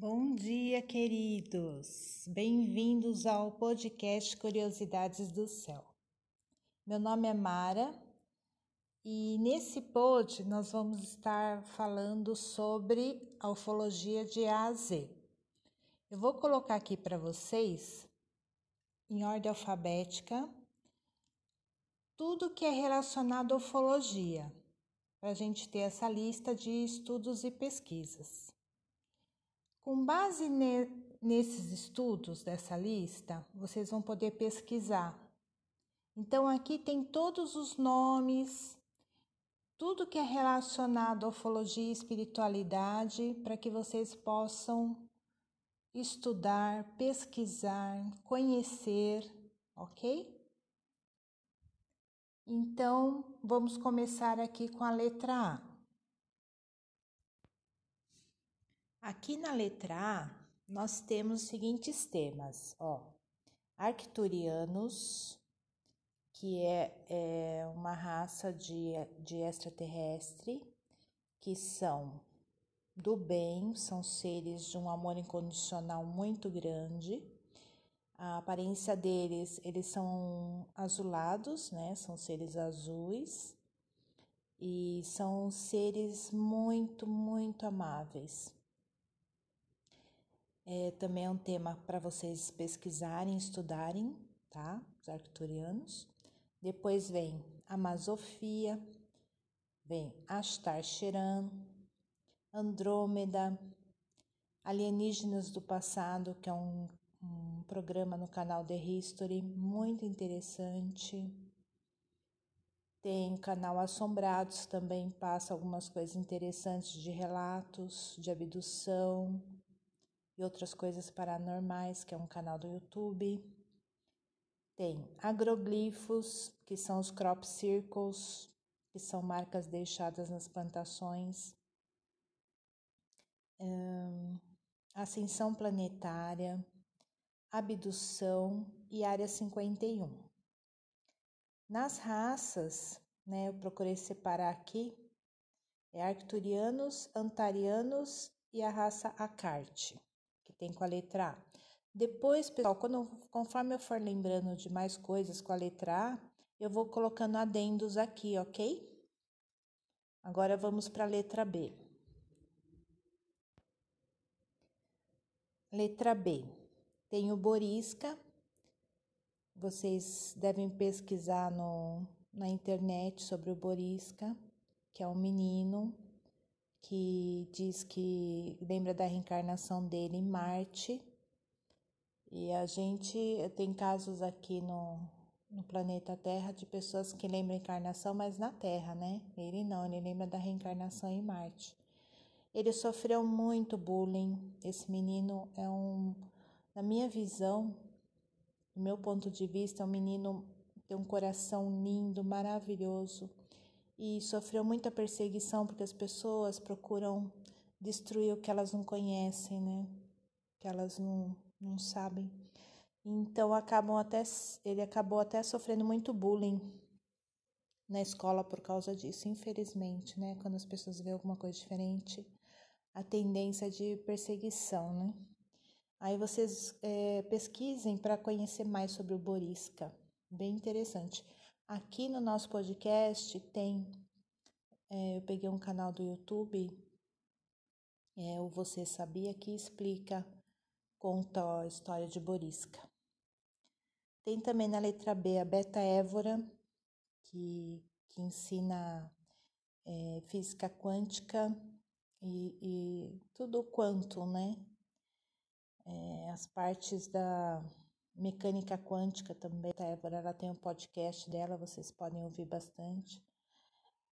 Bom dia, queridos! Bem-vindos ao podcast Curiosidades do Céu. Meu nome é Mara e nesse pod nós vamos estar falando sobre a ufologia de A a Z. Eu vou colocar aqui para vocês, em ordem alfabética, tudo que é relacionado à ufologia, para a gente ter essa lista de estudos e pesquisas. Com base ne nesses estudos dessa lista, vocês vão poder pesquisar. Então, aqui tem todos os nomes, tudo que é relacionado à ufologia e espiritualidade, para que vocês possam estudar, pesquisar, conhecer, ok? Então, vamos começar aqui com a letra A. Aqui na letra A, nós temos os seguintes temas, ó. Arcturianos, que é, é uma raça de, de extraterrestre, que são do bem, são seres de um amor incondicional muito grande. A aparência deles, eles são azulados, né? São seres azuis e são seres muito, muito amáveis. É, também é um tema para vocês pesquisarem, estudarem, tá? Os arcturianos. Depois vem a Masofia, vem Astar Sheran, Andrômeda, Alienígenas do Passado, que é um, um programa no canal The History, muito interessante. Tem canal Assombrados, também passa algumas coisas interessantes de relatos de abdução, e outras coisas paranormais, que é um canal do YouTube. Tem agroglifos, que são os crop circles, que são marcas deixadas nas plantações. Hum, ascensão planetária, abdução e área 51. Nas raças, né, eu procurei separar aqui, é arcturianos, antarianos e a raça Acarte tem com a letra A. Depois, pessoal, quando, conforme eu for lembrando de mais coisas com a letra A, eu vou colocando adendos aqui, ok? Agora vamos para a letra B. Letra B. Tem o Borisca. Vocês devem pesquisar no, na internet sobre o Borisca, que é um menino que diz que lembra da reencarnação dele em Marte. E a gente tem casos aqui no, no planeta Terra de pessoas que lembram a encarnação, mas na Terra, né? Ele não, ele lembra da reencarnação em Marte. Ele sofreu muito bullying. Esse menino é um, na minha visão, do meu ponto de vista, é um menino tem um coração lindo, maravilhoso e sofreu muita perseguição porque as pessoas procuram destruir o que elas não conhecem, né? Que elas não, não sabem. Então acabam até ele acabou até sofrendo muito bullying na escola por causa disso, infelizmente, né? Quando as pessoas veem alguma coisa diferente, a tendência é de perseguição, né? Aí vocês é, pesquisem para conhecer mais sobre o Borisca, bem interessante. Aqui no nosso podcast tem. É, eu peguei um canal do YouTube, é, o Você Sabia, que explica, conta a história de Borisca. Tem também na letra B a Beta Évora, que, que ensina é, física quântica e, e, tudo quanto, né? É, as partes da mecânica quântica também. A Évora ela tem um podcast dela, vocês podem ouvir bastante.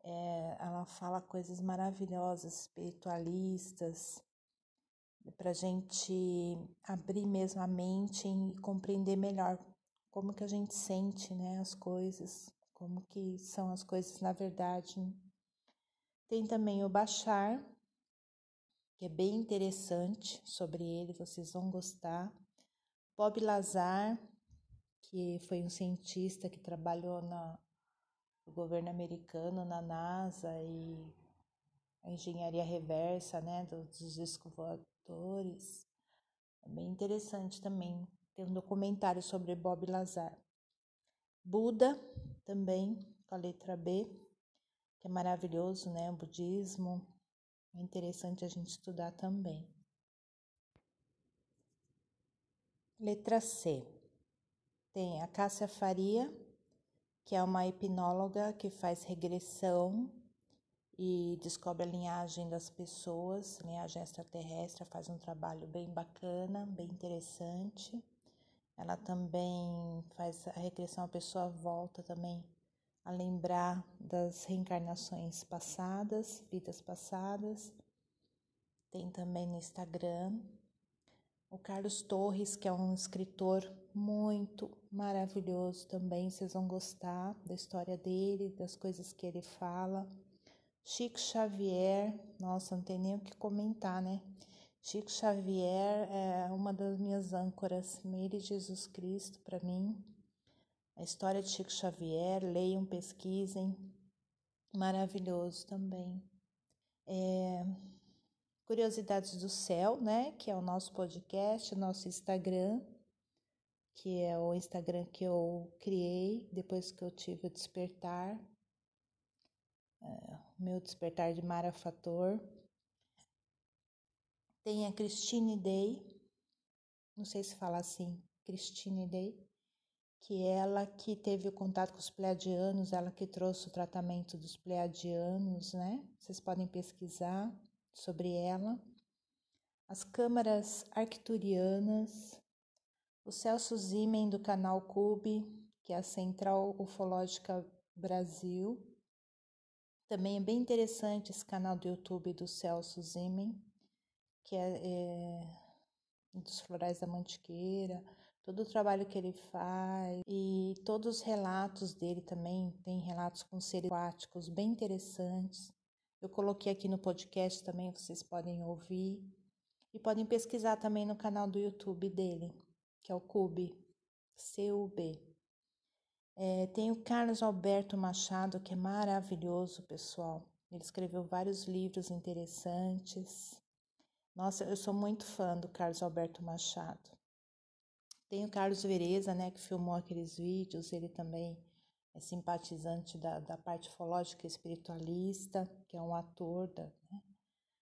É, ela fala coisas maravilhosas, espiritualistas, para gente abrir mesmo a mente e compreender melhor como que a gente sente né, as coisas, como que são as coisas na verdade. Tem também o Baixar, que é bem interessante sobre ele, vocês vão gostar. Bob Lazar, que foi um cientista que trabalhou na, no governo americano, na NASA, e a engenharia reversa, né, dos discos voadores. É bem interessante também. Tem um documentário sobre Bob Lazar. Buda também, com a letra B, que é maravilhoso, né? O budismo. É interessante a gente estudar também. Letra C. Tem a Cássia Faria, que é uma hipnóloga que faz regressão e descobre a linhagem das pessoas, linhagem extraterrestre, faz um trabalho bem bacana, bem interessante. Ela também faz a regressão, a pessoa volta também a lembrar das reencarnações passadas, vidas passadas. Tem também no Instagram o Carlos Torres, que é um escritor muito maravilhoso também. Vocês vão gostar da história dele, das coisas que ele fala. Chico Xavier, nossa, não tem nem o que comentar, né? Chico Xavier é uma das minhas âncoras, Meire Jesus Cristo, para mim. A história de Chico Xavier, leiam, pesquisem. Maravilhoso também. É, Curiosidades do Céu, né? Que é o nosso podcast, o nosso Instagram, que é o Instagram que eu criei depois que eu tive o despertar, é, meu despertar de Mara Fator. Tem a Christine Day, não sei se fala assim, Christine Day, que é ela que teve o contato com os pleiadianos, ela que trouxe o tratamento dos pleiadianos, né? Vocês podem pesquisar sobre ela. As câmaras arcturianas, o Celso Zimen do canal Cube, que é a Central Ufológica Brasil. Também é bem interessante esse canal do YouTube do Celso Zimen que é, é dos Florais da Mantiqueira, todo o trabalho que ele faz e todos os relatos dele também, tem relatos com seres aquáticos bem interessantes. Eu coloquei aqui no podcast também, vocês podem ouvir e podem pesquisar também no canal do YouTube dele, que é o Cube, C-U-B. É, tem o Carlos Alberto Machado, que é maravilhoso, pessoal. Ele escreveu vários livros interessantes. Nossa, eu sou muito fã do Carlos Alberto Machado. Tem o Carlos Vereza, né, que filmou aqueles vídeos, ele também é simpatizante da, da parte fológica espiritualista, que é um ator da, né,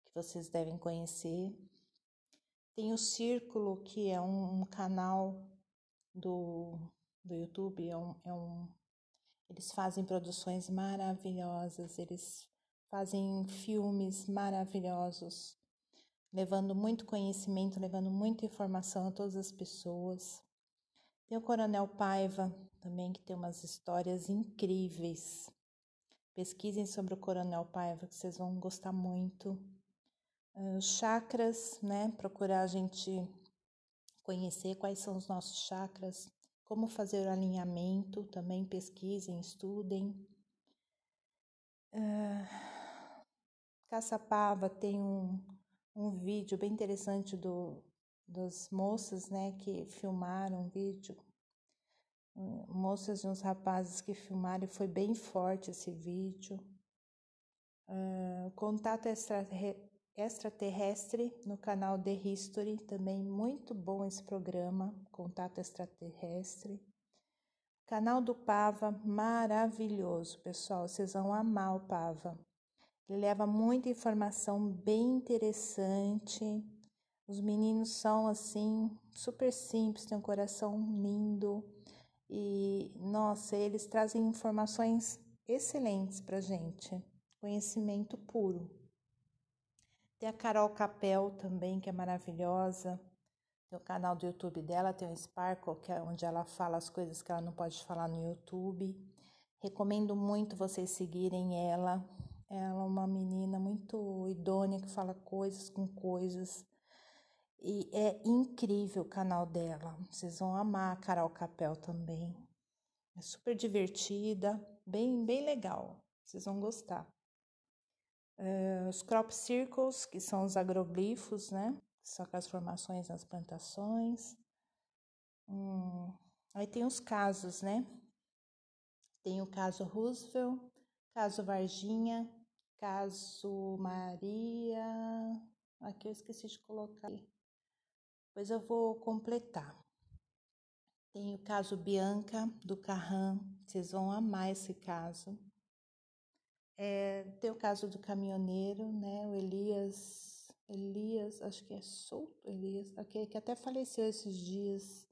que vocês devem conhecer. Tem o Círculo, que é um, um canal do, do YouTube, é um, é um, eles fazem produções maravilhosas, eles fazem filmes maravilhosos levando muito conhecimento, levando muita informação a todas as pessoas. Tem o Coronel Paiva também, que tem umas histórias incríveis. Pesquisem sobre o Coronel Paiva, que vocês vão gostar muito. Uh, chakras, né? Procurar a gente conhecer quais são os nossos chakras, como fazer o alinhamento, também pesquisem, estudem. Uh, Caçapava tem um, um vídeo bem interessante do, das moças, né, que filmaram um vídeo, moças e uns rapazes que filmaram, e foi bem forte esse vídeo. Uh, contato extraterrestre no canal The History, também muito bom esse programa, Contato Extraterrestre. Canal do Pava, maravilhoso, pessoal, vocês vão amar o Pava. Ele leva muita informação bem interessante. Os meninos são assim, super simples, têm um coração lindo. E, nossa, eles trazem informações excelentes pra gente. Conhecimento puro. Tem a Carol Capel também, que é maravilhosa. Tem o canal do YouTube dela, tem o Sparkle, que é onde ela fala as coisas que ela não pode falar no YouTube. Recomendo muito vocês seguirem ela. Ela é uma menina muito idônea que fala coisas com coisas. E é incrível o canal dela. Vocês vão amar a Carol Capel também. É super divertida, bem, bem legal. Vocês vão gostar. Uh, os crop circles, que são os agroglifos, né? São as formações nas plantações. Hum, aí tem os casos, né? Tem o caso Roosevelt, caso Varginha, caso Maria. Aqui eu esqueci de colocar. Depois eu vou completar. Tem o caso Bianca do Carran. Vocês vão amar esse caso. É, tem o caso do caminhoneiro, né? O Elias. Elias, acho que é solto, Elias, aquele que até faleceu esses dias.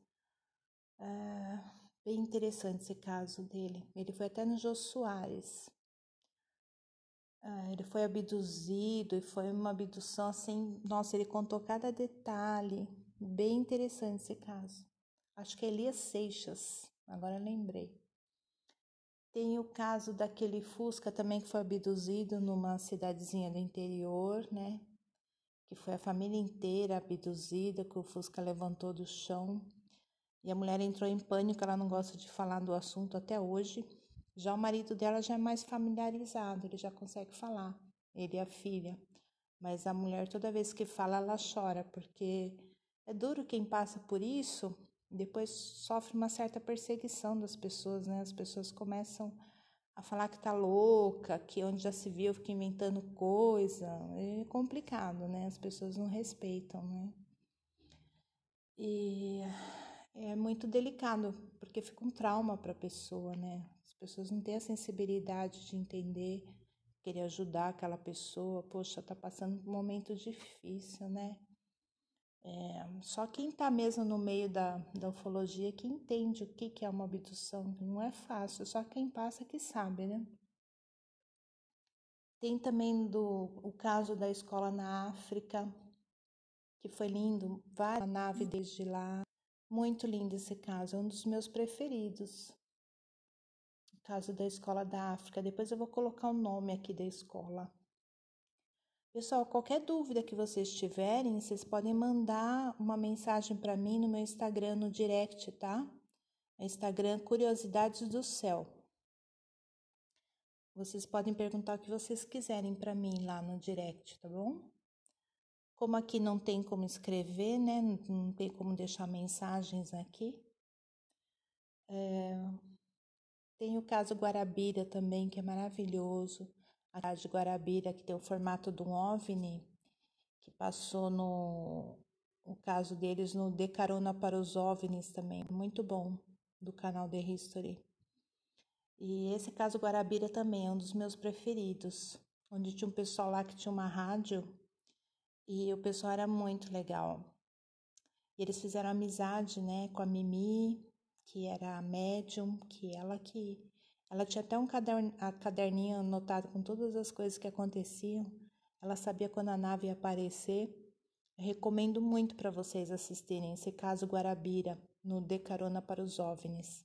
É, bem interessante esse caso dele. Ele foi até no Jô Soares. Ah, ele foi abduzido e foi uma abdução assim. Nossa, ele contou cada detalhe. Bem interessante esse caso. Acho que é Elias Seixas, agora lembrei. Tem o caso daquele Fusca também que foi abduzido numa cidadezinha do interior, né? Que foi a família inteira abduzida, que o Fusca levantou do chão. E a mulher entrou em pânico, ela não gosta de falar do assunto até hoje. Já o marido dela já é mais familiarizado, ele já consegue falar, ele e a filha. Mas a mulher, toda vez que fala, ela chora, porque é duro quem passa por isso, depois sofre uma certa perseguição das pessoas, né? As pessoas começam a falar que tá louca, que onde já se viu fica inventando coisa. É complicado, né? As pessoas não respeitam, né? E é muito delicado, porque fica um trauma para a pessoa, né? pessoas não têm a sensibilidade de entender, querer ajudar aquela pessoa. Poxa, tá passando um momento difícil, né? É, só quem está mesmo no meio da, da ufologia que entende o que, que é uma abdução. Não é fácil, só quem passa que sabe, né? Tem também do, o caso da escola na África, que foi lindo, várias naves desde lá. Muito lindo esse caso, é um dos meus preferidos caso da escola da África. Depois eu vou colocar o nome aqui da escola. Pessoal, qualquer dúvida que vocês tiverem, vocês podem mandar uma mensagem para mim no meu Instagram, no direct, tá? É Instagram Curiosidades do Céu. Vocês podem perguntar o que vocês quiserem para mim lá no direct, tá bom? Como aqui não tem como escrever, né? Não tem como deixar mensagens aqui. É, tem o caso Guarabira também, que é maravilhoso. A casa de Guarabira, que tem o formato de um OVNI, que passou no o caso deles no De Carona para os OVNIs também, muito bom, do canal The History. E esse caso Guarabira também é um dos meus preferidos, onde tinha um pessoal lá que tinha uma rádio e o pessoal era muito legal. E eles fizeram amizade, né, com a Mimi, que era a médium, que ela que ela tinha até um caderninho anotado com todas as coisas que aconteciam. Ela sabia quando a nave ia aparecer. recomendo muito para vocês assistirem esse caso Guarabira no De Carona para os OVNIs.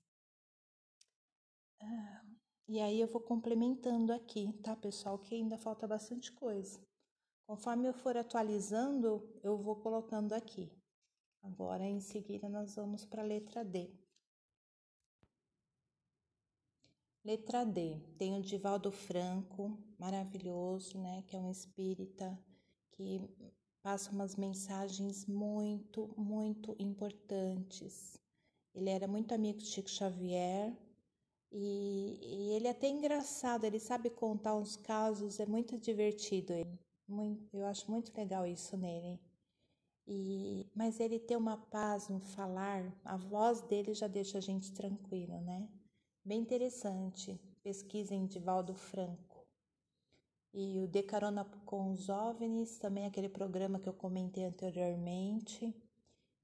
Ah, e aí eu vou complementando aqui, tá, pessoal? Que ainda falta bastante coisa. Conforme eu for atualizando, eu vou colocando aqui. Agora, em seguida, nós vamos para a letra D. Letra D, tem o Divaldo Franco, maravilhoso, né? Que é um espírita que passa umas mensagens muito, muito importantes. Ele era muito amigo de Chico Xavier e, e ele é até engraçado, ele sabe contar uns casos, é muito divertido ele. Muito, eu acho muito legal isso nele. E, mas ele tem uma paz no falar, a voz dele já deixa a gente tranquilo, né? Bem interessante. Pesquisem Divaldo Franco. E o De Carona com os OVNIs, também aquele programa que eu comentei anteriormente,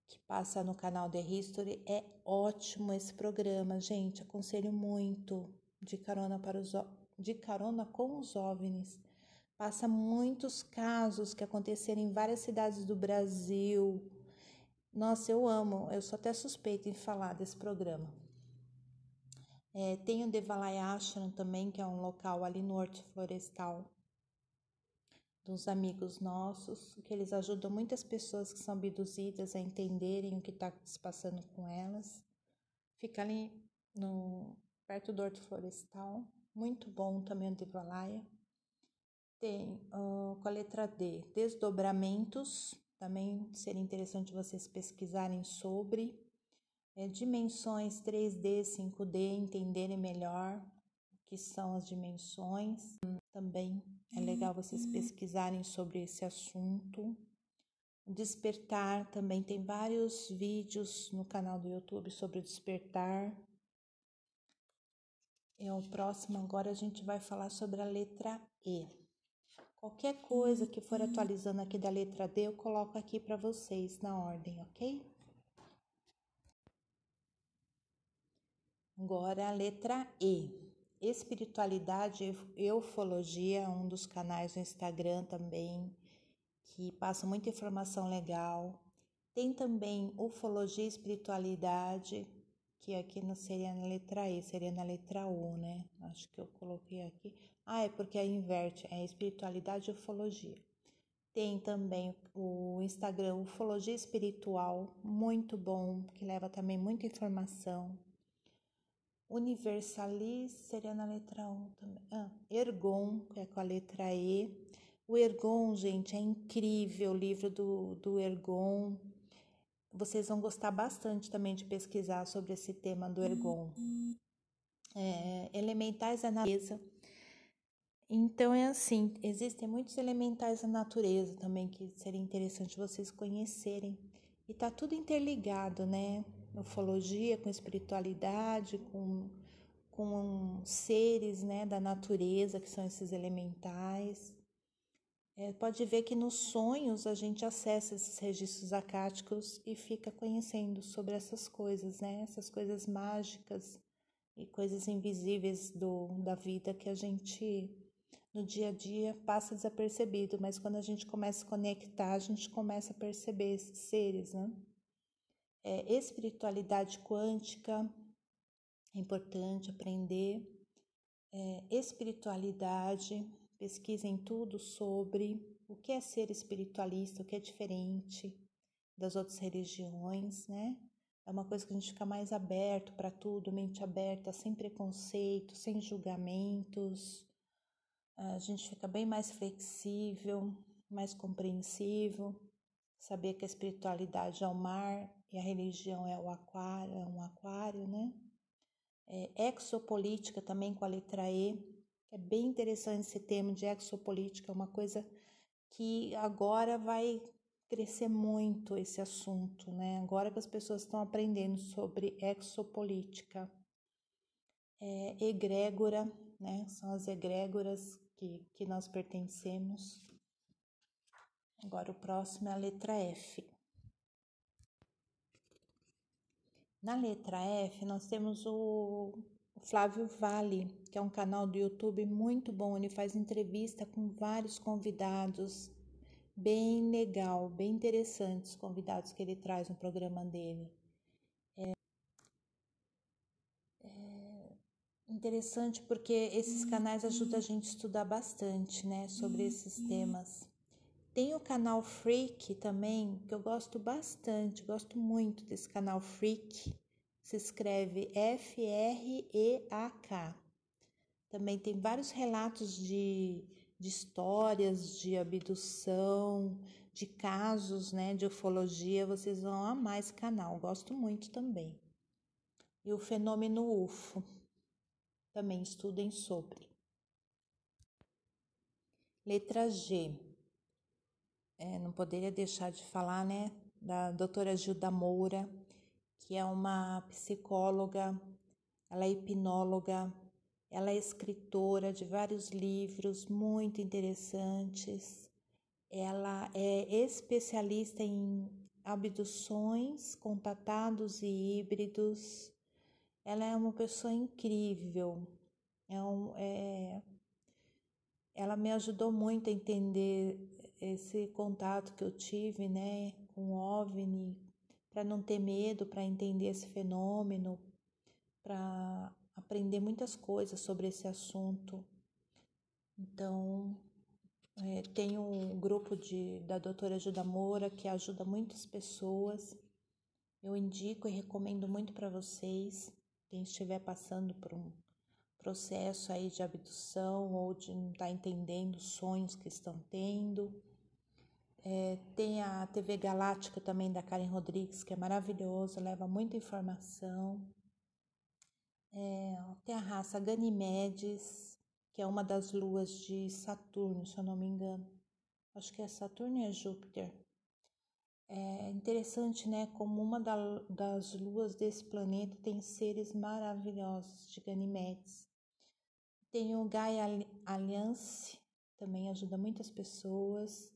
que passa no canal The History. É ótimo esse programa, gente. Aconselho muito. De carona, para os, de carona com os OVNIs. Passa muitos casos que aconteceram em várias cidades do Brasil. Nossa, eu amo. Eu sou até suspeita em falar desse programa. É, tem o Devalai Ashram também, que é um local ali no Horto Florestal dos amigos nossos, que eles ajudam muitas pessoas que são abduzidas a entenderem o que está se passando com elas. Fica ali no, perto do Horto Florestal, muito bom também o Devalaia. Tem uh, com a letra D, desdobramentos, também seria interessante vocês pesquisarem sobre é, dimensões 3D, 5D, entenderem melhor que são as dimensões. Também é legal vocês pesquisarem sobre esse assunto. Despertar também tem vários vídeos no canal do YouTube sobre o despertar. É o próximo agora a gente vai falar sobre a letra E. Qualquer coisa que for atualizando aqui da letra D, eu coloco aqui para vocês na ordem, ok? Agora a letra E. Espiritualidade e ufologia, um dos canais no Instagram também, que passa muita informação legal. Tem também ufologia e espiritualidade, que aqui não seria na letra E, seria na letra U, né? Acho que eu coloquei aqui. Ah, é porque aí inverte, é espiritualidade e ufologia. Tem também o Instagram Ufologia Espiritual, muito bom, que leva também muita informação. Universalis seria na letra 1 também. Ah, Ergon, que é com a letra E. O Ergon, gente, é incrível o livro do, do Ergon vocês vão gostar bastante também de pesquisar sobre esse tema do ergon. É, elementais da natureza. Então é assim, existem muitos elementais da natureza também que seria interessante vocês conhecerem. E tá tudo interligado, né? Ufologia com espiritualidade, com, com seres né, da natureza, que são esses elementais. É, pode ver que nos sonhos a gente acessa esses registros acáticos e fica conhecendo sobre essas coisas, né? Essas coisas mágicas e coisas invisíveis do, da vida que a gente no dia a dia passa desapercebido, mas quando a gente começa a conectar, a gente começa a perceber esses seres, né? É, espiritualidade quântica é importante aprender. É, espiritualidade pesquisem tudo sobre o que é ser espiritualista, o que é diferente das outras religiões, né? É uma coisa que a gente fica mais aberto para tudo, mente aberta, sem preconceito, sem julgamentos. A gente fica bem mais flexível, mais compreensivo. Saber que a espiritualidade é o mar e a religião é o aquário, é um aquário, né? É, exopolítica também com a letra E, é bem interessante esse tema de exopolítica, é uma coisa que agora vai crescer muito esse assunto, né? Agora que as pessoas estão aprendendo sobre exopolítica. É, egrégora, né? São as egrégoras que, que nós pertencemos. Agora o próximo é a letra F. Na letra F, nós temos o Flávio Vale, que é um canal do YouTube muito bom, ele faz entrevista com vários convidados, bem legal, bem interessantes os convidados que ele traz no programa dele. É, é interessante porque esses canais ajudam a gente a estudar bastante, né, sobre esses temas. Tem o canal Freak também, que eu gosto bastante, gosto muito desse canal Freak se escreve F-R-E-A-K. Também tem vários relatos de, de histórias de abdução, de casos né, de ufologia. Vocês vão amar esse canal, gosto muito também. E o fenômeno UFO, também estudem sobre. Letra G. É, não poderia deixar de falar, né, da doutora Gilda Moura, que é uma psicóloga, ela é hipnóloga, ela é escritora de vários livros muito interessantes. Ela é especialista em abduções, contatados e híbridos. Ela é uma pessoa incrível. É um, é, ela me ajudou muito a entender esse contato que eu tive, né, com o OVNI, para não ter medo, para entender esse fenômeno, para aprender muitas coisas sobre esse assunto. Então, é, tem um grupo de, da doutora Gilda Moura que ajuda muitas pessoas. Eu indico e recomendo muito para vocês, quem estiver passando por um processo aí de abdução ou de não estar tá entendendo os sonhos que estão tendo é, tem a TV Galáctica também da Karen Rodrigues, que é maravilhosa, leva muita informação. É, tem a raça Ganymedes, que é uma das luas de Saturno, se eu não me engano. Acho que é Saturno e é Júpiter. É interessante, né, como uma das luas desse planeta tem seres maravilhosos de Ganymedes. Tem o Gaia Alliance, também ajuda muitas pessoas.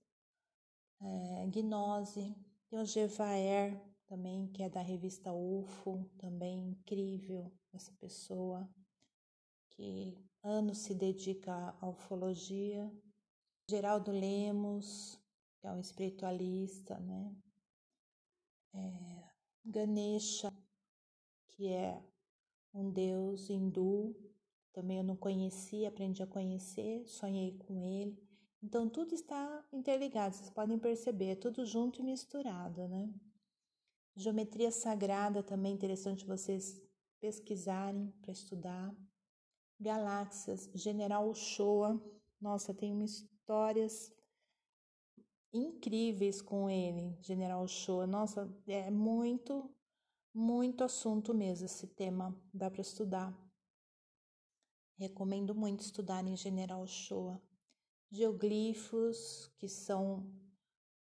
É, Gnose, tem o também, que é da revista UFO, também incrível essa pessoa que anos se dedica à ufologia. Geraldo Lemos, que é um espiritualista, né? É, Ganesha, que é um deus hindu, também eu não conhecia, aprendi a conhecer, sonhei com ele. Então tudo está interligado, vocês podem perceber, é tudo junto e misturado, né? Geometria sagrada também é interessante vocês pesquisarem para estudar. Galáxias, General Ochoa, nossa, tem histórias incríveis com ele, General Ochoa. Nossa, é muito, muito assunto mesmo esse tema, dá para estudar. Recomendo muito estudar em General Ochoa. Geoglifos, que são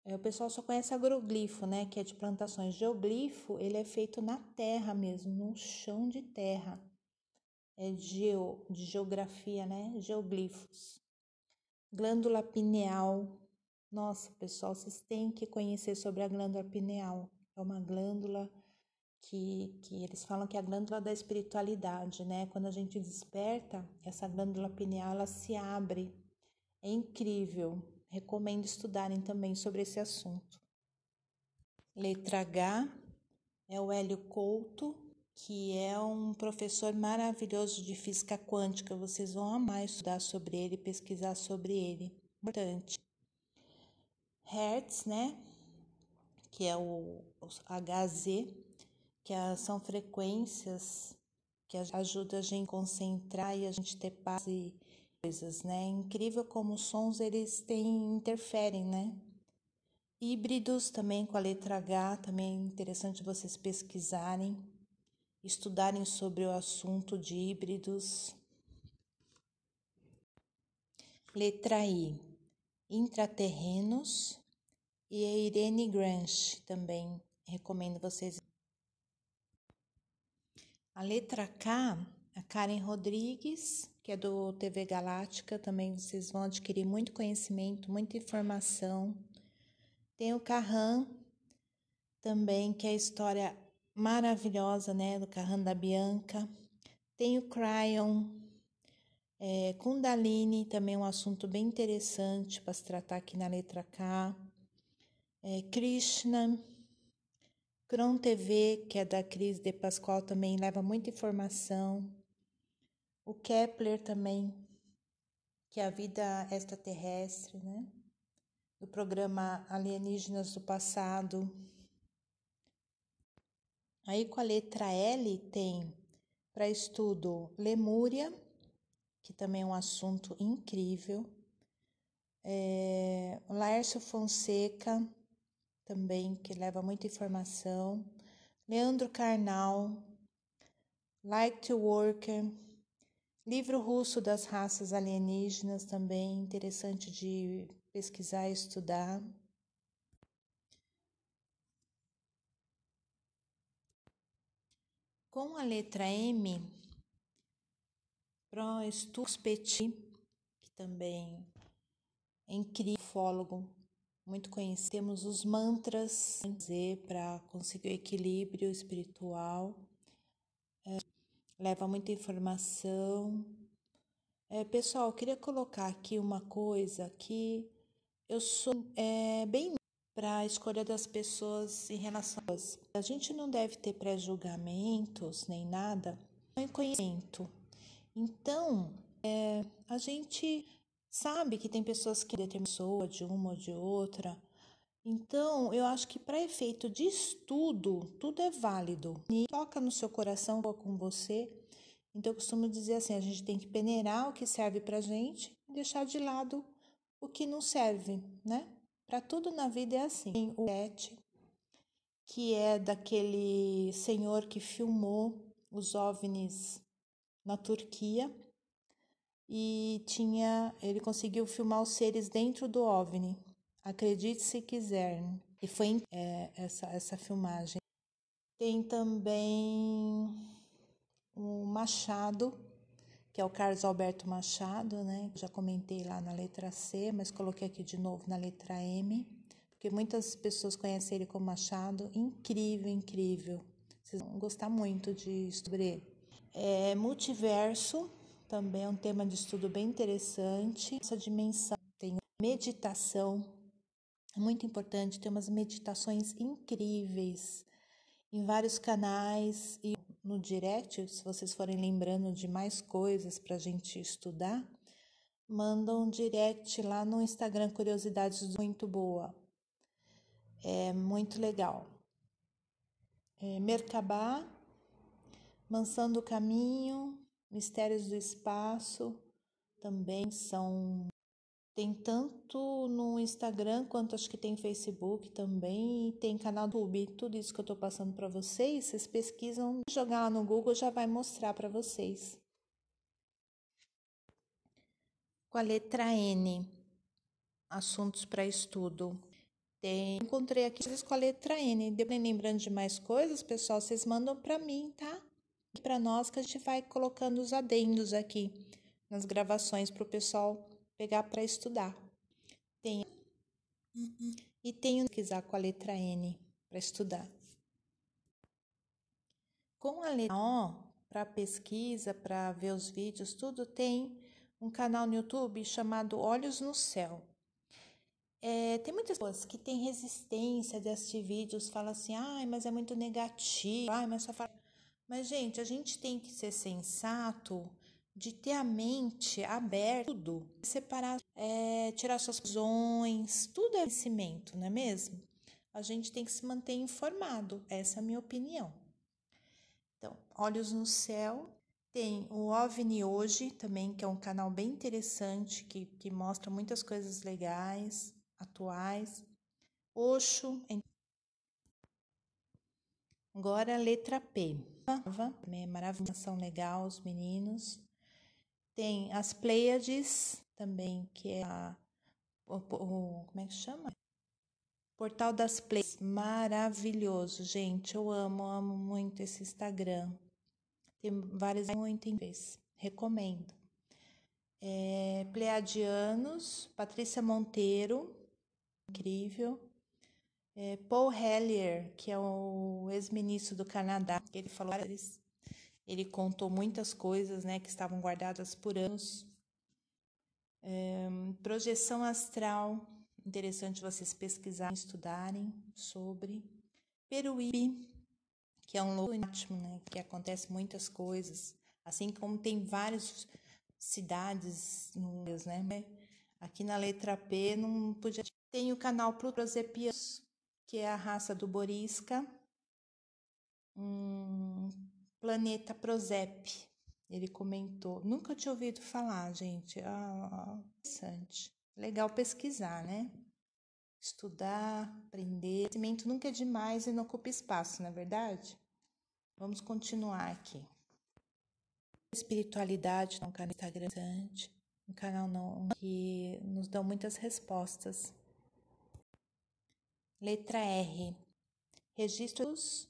é, o pessoal só conhece agroglifo, né, que é de plantações. Geoglifo, ele é feito na terra mesmo, no chão de terra. É geo, de geografia, né? Geoglifos. Glândula pineal. Nossa, pessoal, vocês têm que conhecer sobre a glândula pineal. É uma glândula que, que eles falam que é a glândula da espiritualidade, né? Quando a gente desperta, essa glândula pineal ela se abre. É incrível. Recomendo estudarem também sobre esse assunto. Letra H é o Hélio Couto, que é um professor maravilhoso de física quântica. Vocês vão amar estudar sobre ele, pesquisar sobre ele. Importante. Hertz, né? Que é o HZ, que são frequências que ajudam a gente a concentrar e a gente ter paz e coisas, né? É incrível como os sons eles têm interferem, né? Híbridos também com a letra H, também é interessante vocês pesquisarem, estudarem sobre o assunto de híbridos. Letra I, intraterrenos e a Irene Grange também recomendo vocês. A letra K, a Karen Rodrigues que é do TV Galáctica, também vocês vão adquirir muito conhecimento, muita informação. Tem o Carran, também, que é a história maravilhosa, né, do Carran da Bianca. Tem o Cryon, é, Kundalini, também um assunto bem interessante para se tratar aqui na letra K. É, Krishna, Cron TV, que é da Cris de Pascoal, também leva muita informação o Kepler também, que é a vida extraterrestre, né? Do programa Alienígenas do Passado. Aí com a letra L tem para estudo Lemúria, que também é um assunto incrível. É, Laércio Fonseca, também, que leva muita informação. Leandro Carnal, Light Worker, Livro russo das raças alienígenas também interessante de pesquisar e estudar. Com a letra M, Pro Petit, que também é incrível, fólogo, muito conhecido. Temos os mantras para conseguir o equilíbrio espiritual leva muita informação. É, pessoal, queria colocar aqui uma coisa que eu sou é, bem para a escolha das pessoas em relação a a gente não deve ter pré-julgamentos nem nada, é conhecimento. Então, é, a gente sabe que tem pessoas que determinam pessoa de uma ou de outra, então, eu acho que para efeito de estudo, tudo é válido. E toca no seu coração com você. Então, eu costumo dizer assim: a gente tem que peneirar o que serve para gente e deixar de lado o que não serve, né? Para tudo na vida é assim. Tem o Pet, que é daquele senhor que filmou os OVNIs na Turquia e tinha ele conseguiu filmar os seres dentro do OVNI. Acredite se quiser. E foi é, essa essa filmagem. Tem também o Machado, que é o Carlos Alberto Machado, né? Já comentei lá na letra C, mas coloquei aqui de novo na letra M, porque muitas pessoas conhecem ele como Machado. Incrível, incrível. Vocês vão gostar muito de sobre ele. É, multiverso, também é um tema de estudo bem interessante. Essa dimensão tem meditação, é muito importante, tem umas meditações incríveis em vários canais e no direct, se vocês forem lembrando de mais coisas para a gente estudar, mandam um direct lá no Instagram Curiosidades muito boa. É muito legal. É, Mansão do Caminho, Mistérios do Espaço também são. Tem tanto no Instagram quanto acho que tem Facebook também e tem canal do YouTube. Tudo isso que eu estou passando para vocês, vocês pesquisam, jogar lá no Google já vai mostrar para vocês. Com a letra N, assuntos para estudo. Tem, encontrei aqui com a letra N. Depois, lembrando de mais coisas, pessoal, vocês mandam para mim, tá? para nós que a gente vai colocando os adendos aqui nas gravações para o pessoal pegar para estudar. Tem e tenho que pesquisar com a letra N para estudar. Com a letra O, para pesquisa, para ver os vídeos, tudo tem um canal no YouTube chamado Olhos no Céu. É, tem muitas pessoas que têm resistência de assistir vídeos, falam assim, ai, mas é muito negativo, ai, mas só fala mas, gente, a gente tem que ser sensato de ter a mente aberta, tudo, separar, é, tirar suas visões, tudo é conhecimento, não é mesmo? A gente tem que se manter informado, essa é a minha opinião. Então, Olhos no Céu, tem o OVNI Hoje também, que é um canal bem interessante, que, que mostra muitas coisas legais, atuais. Oxo, agora a letra P é são legal os meninos. Tem as Pleiades também, que é a, o, o, como é que chama? Portal das Pleiades, maravilhoso, gente. Eu amo, amo muito esse Instagram. Tem várias muito vez. Recomendo. É, Pleiadianos, Patrícia Monteiro, incrível é, Paul Hellier, que é o ex-ministro do Canadá, ele falou ele contou muitas coisas, né, que estavam guardadas por anos. É, projeção astral, interessante vocês pesquisarem, estudarem sobre. Peruíbe, que é um lunático, né, que acontece muitas coisas, assim como tem várias cidades, né, aqui na letra P não podia. Tem o canal Plutosepias, que é a raça do Borisca, um planeta Prozep. Ele comentou. Nunca tinha ouvido falar, gente. Ah, interessante. Legal pesquisar, né? Estudar, aprender. Conhecimento nunca é demais e não ocupa espaço, não é verdade? Vamos continuar aqui. Espiritualidade, um canal Instagram, um canal não, que nos dão muitas respostas Letra R. Registros,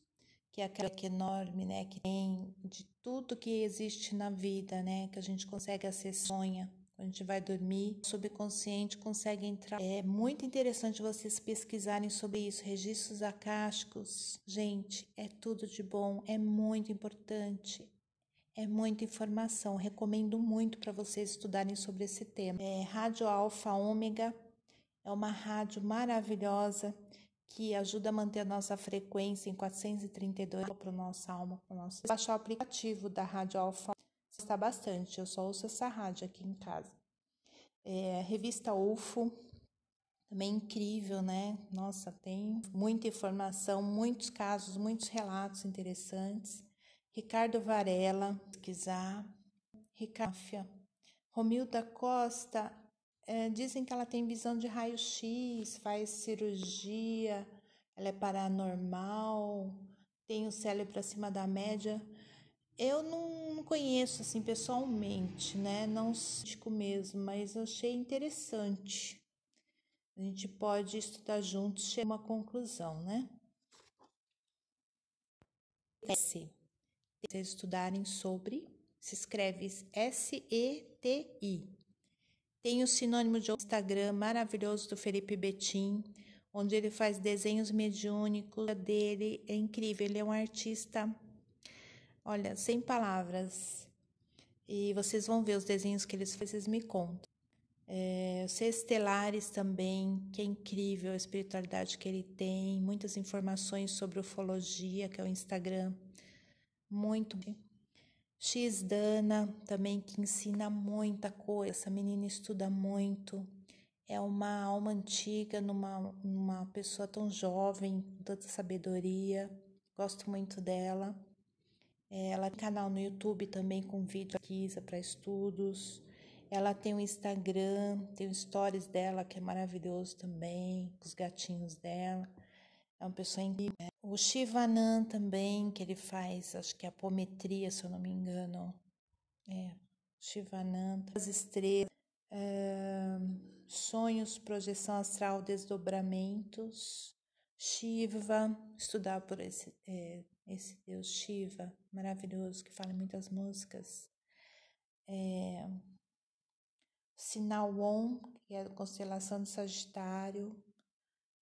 que é aquela que é enorme, né? Que tem de tudo que existe na vida, né? Que a gente consegue acessar, sonha. A gente vai dormir, o subconsciente consegue entrar. É muito interessante vocês pesquisarem sobre isso. Registros acásticos. Gente, é tudo de bom, é muito importante. É muita informação. Recomendo muito para vocês estudarem sobre esse tema. É, rádio Alfa Ômega é uma rádio maravilhosa que ajuda a manter a nossa frequência em 432 para o nossa alma, para o nosso. Baixar o aplicativo da Rádio Alfa está bastante. Eu só ouço essa rádio aqui em casa. É, revista UFO, também incrível, né? Nossa, tem muita informação, muitos casos, muitos relatos interessantes. Ricardo Varela, pesquisar. Ricáfia. Romilda Costa é, dizem que ela tem visão de raio-x, faz cirurgia, ela é paranormal, tem o cérebro acima da média. Eu não conheço assim pessoalmente, né? Não cítico mesmo, mas achei interessante. A gente pode estudar juntos, chegar a uma conclusão, né? S. Vocês estudarem sobre, se escreve S-E-T-I. Tem o sinônimo de Instagram maravilhoso do Felipe Betim, onde ele faz desenhos mediúnicos dele. É incrível, ele é um artista, olha, sem palavras. E vocês vão ver os desenhos que eles fazem, vocês me contam. É, os Estelares também, que é incrível a espiritualidade que ele tem, muitas informações sobre ufologia, que é o Instagram, muito. X Dana também que ensina muita coisa. Essa menina estuda muito. É uma alma antiga numa, numa pessoa tão jovem, com tanta sabedoria. Gosto muito dela. É, ela tem canal no YouTube também com vídeo aqui para estudos. Ela tem um Instagram, tem stories dela que é maravilhoso também, com os gatinhos dela. É uma pessoa incrível. O Shivanan também, que ele faz, acho que é apometria, se eu não me engano. É, Shivanan, as estrelas, é, sonhos, projeção astral, desdobramentos. Shiva, estudar por esse, é, esse Deus Shiva, maravilhoso, que fala muitas músicas. É, sinal On, que é a constelação de Sagitário.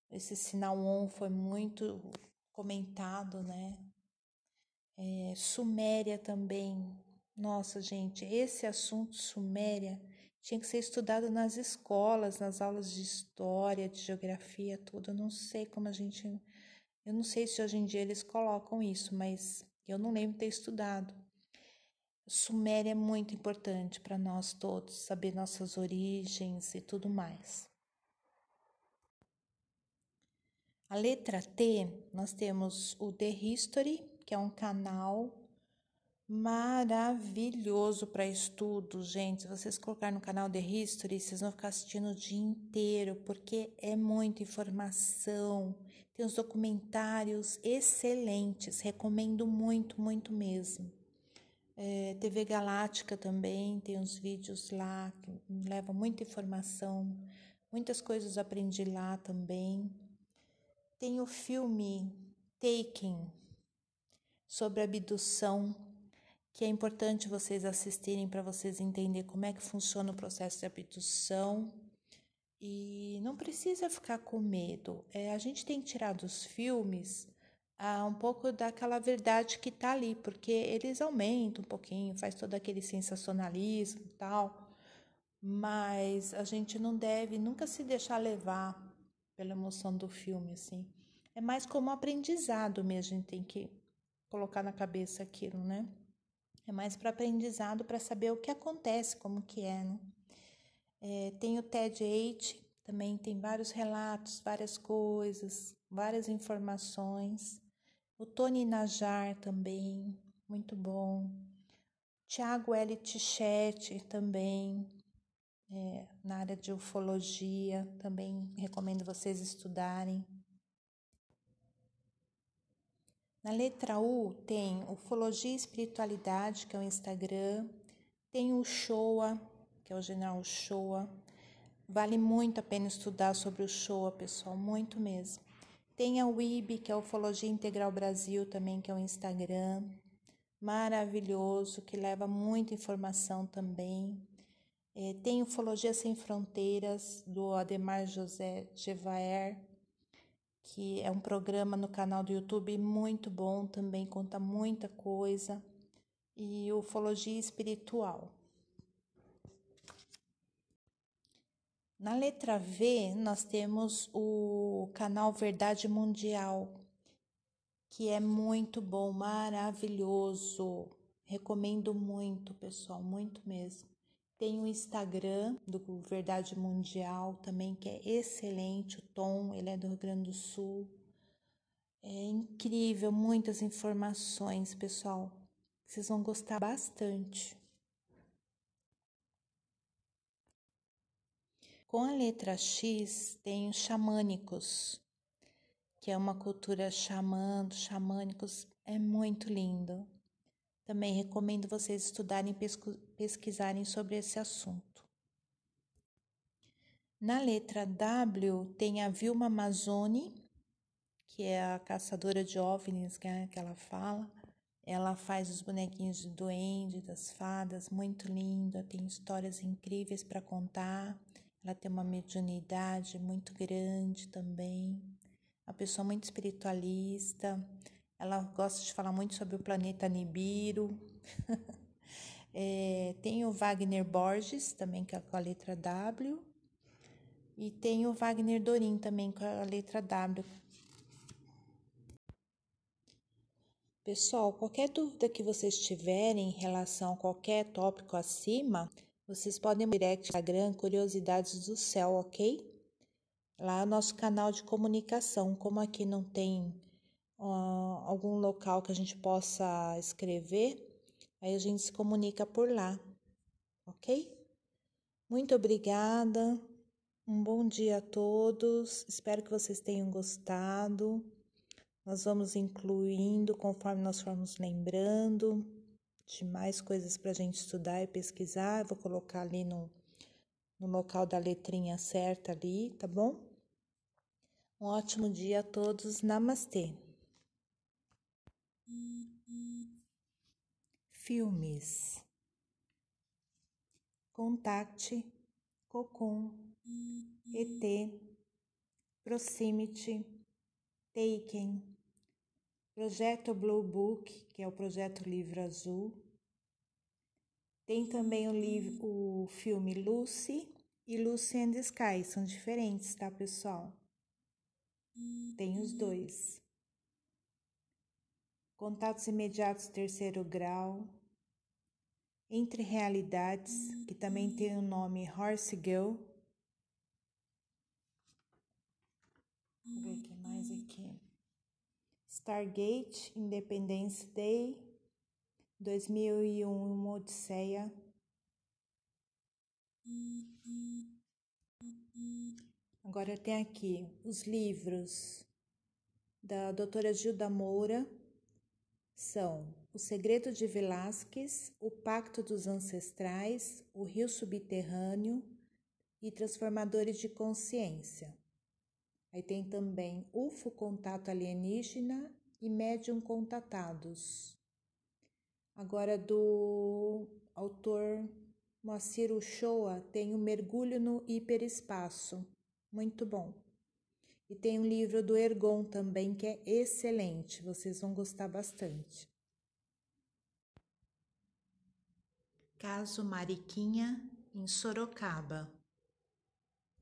Esse sinal On foi muito comentado, né? É, Suméria também. Nossa, gente, esse assunto Suméria tinha que ser estudado nas escolas, nas aulas de história, de geografia, tudo. Eu não sei como a gente. Eu não sei se hoje em dia eles colocam isso, mas eu não lembro ter estudado. Suméria é muito importante para nós todos, saber nossas origens e tudo mais. A letra T, nós temos o The History, que é um canal maravilhoso para estudo, gente. Se vocês colocarem no canal The History, vocês vão ficar assistindo o dia inteiro, porque é muita informação. Tem os documentários excelentes, recomendo muito, muito mesmo. É, TV Galáctica também tem uns vídeos lá que levam muita informação, muitas coisas aprendi lá também. Tem o filme Taken sobre abdução, que é importante vocês assistirem para vocês entenderem como é que funciona o processo de abdução. E não precisa ficar com medo. É, a gente tem que tirar dos filmes ah, um pouco daquela verdade que está ali, porque eles aumentam um pouquinho, faz todo aquele sensacionalismo e tal, mas a gente não deve nunca se deixar levar pela emoção do filme, assim. É mais como aprendizado mesmo, a gente tem que colocar na cabeça aquilo, né? É mais para aprendizado, para saber o que acontece, como que é, né? É, tem o TED 8, também tem vários relatos, várias coisas, várias informações. O Tony Najar também, muito bom. Tiago L. Tichete também, é, na área de ufologia, também recomendo vocês estudarem. Na letra U tem Ufologia e Espiritualidade, que é o Instagram, tem o Showa, que é o General Showa. Vale muito a pena estudar sobre o Showa, pessoal, muito mesmo. Tem a WIB, que é Ufologia Integral Brasil, também, que é o Instagram. Maravilhoso, que leva muita informação também. É, tem Ufologia Sem Fronteiras, do Ademar José Gevaer, que é um programa no canal do YouTube muito bom, também conta muita coisa. E Ufologia Espiritual. Na letra V, nós temos o canal Verdade Mundial, que é muito bom, maravilhoso. Recomendo muito, pessoal, muito mesmo. Tem o Instagram do Verdade Mundial também, que é excelente. O Tom, ele é do Rio Grande do Sul. É incrível, muitas informações, pessoal. Vocês vão gostar bastante. Com a letra X tem os xamânicos, que é uma cultura xamã, xamânicos, é muito lindo. Também recomendo vocês estudarem e pesquisarem sobre esse assunto. Na letra W tem a Vilma Mazzoni, que é a caçadora de OVNIs né, que ela fala. Ela faz os bonequinhos de duende, das fadas, muito linda, tem histórias incríveis para contar. Ela tem uma mediunidade muito grande também. Uma pessoa muito espiritualista. Ela gosta de falar muito sobre o planeta Nibiru. é, tem o Wagner Borges, também que é com a letra W. E tem o Wagner Dorim também com a letra W. Pessoal, qualquer dúvida que vocês tiverem em relação a qualquer tópico acima, vocês podem direct Instagram Curiosidades do Céu, ok? Lá é o nosso canal de comunicação. Como aqui não tem uh, algum local que a gente possa escrever, aí a gente se comunica por lá, ok? Muito obrigada, um bom dia a todos, espero que vocês tenham gostado. Nós vamos incluindo conforme nós formos lembrando de mais coisas para a gente estudar e pesquisar. Eu vou colocar ali no, no local da letrinha certa ali, tá bom? Um ótimo dia a todos. Namastê. Filmes. Contacte, Cocum, ET, Proximity, Taken, Projeto Blue Book, que é o projeto Livro Azul. Tem também o, livro, o filme Lucy e Lucy and the Sky, são diferentes, tá, pessoal? Tem os dois. Contatos imediatos terceiro grau. Entre realidades, que também tem o nome Horse Girl. Vou ver o que mais aqui. Stargate, Independence Day, 2001, uma Odisseia. Agora tem aqui os livros da doutora Gilda Moura, são O Segredo de Velázquez, O Pacto dos Ancestrais, O Rio Subterrâneo e Transformadores de Consciência. Aí tem também UFO Contato Alienígena e Médium Contatados. Agora do autor Moacir Uchoa tem o Mergulho no Hiperespaço. Muito bom. E tem um livro do Ergon também que é excelente, vocês vão gostar bastante. Caso Mariquinha, em Sorocaba.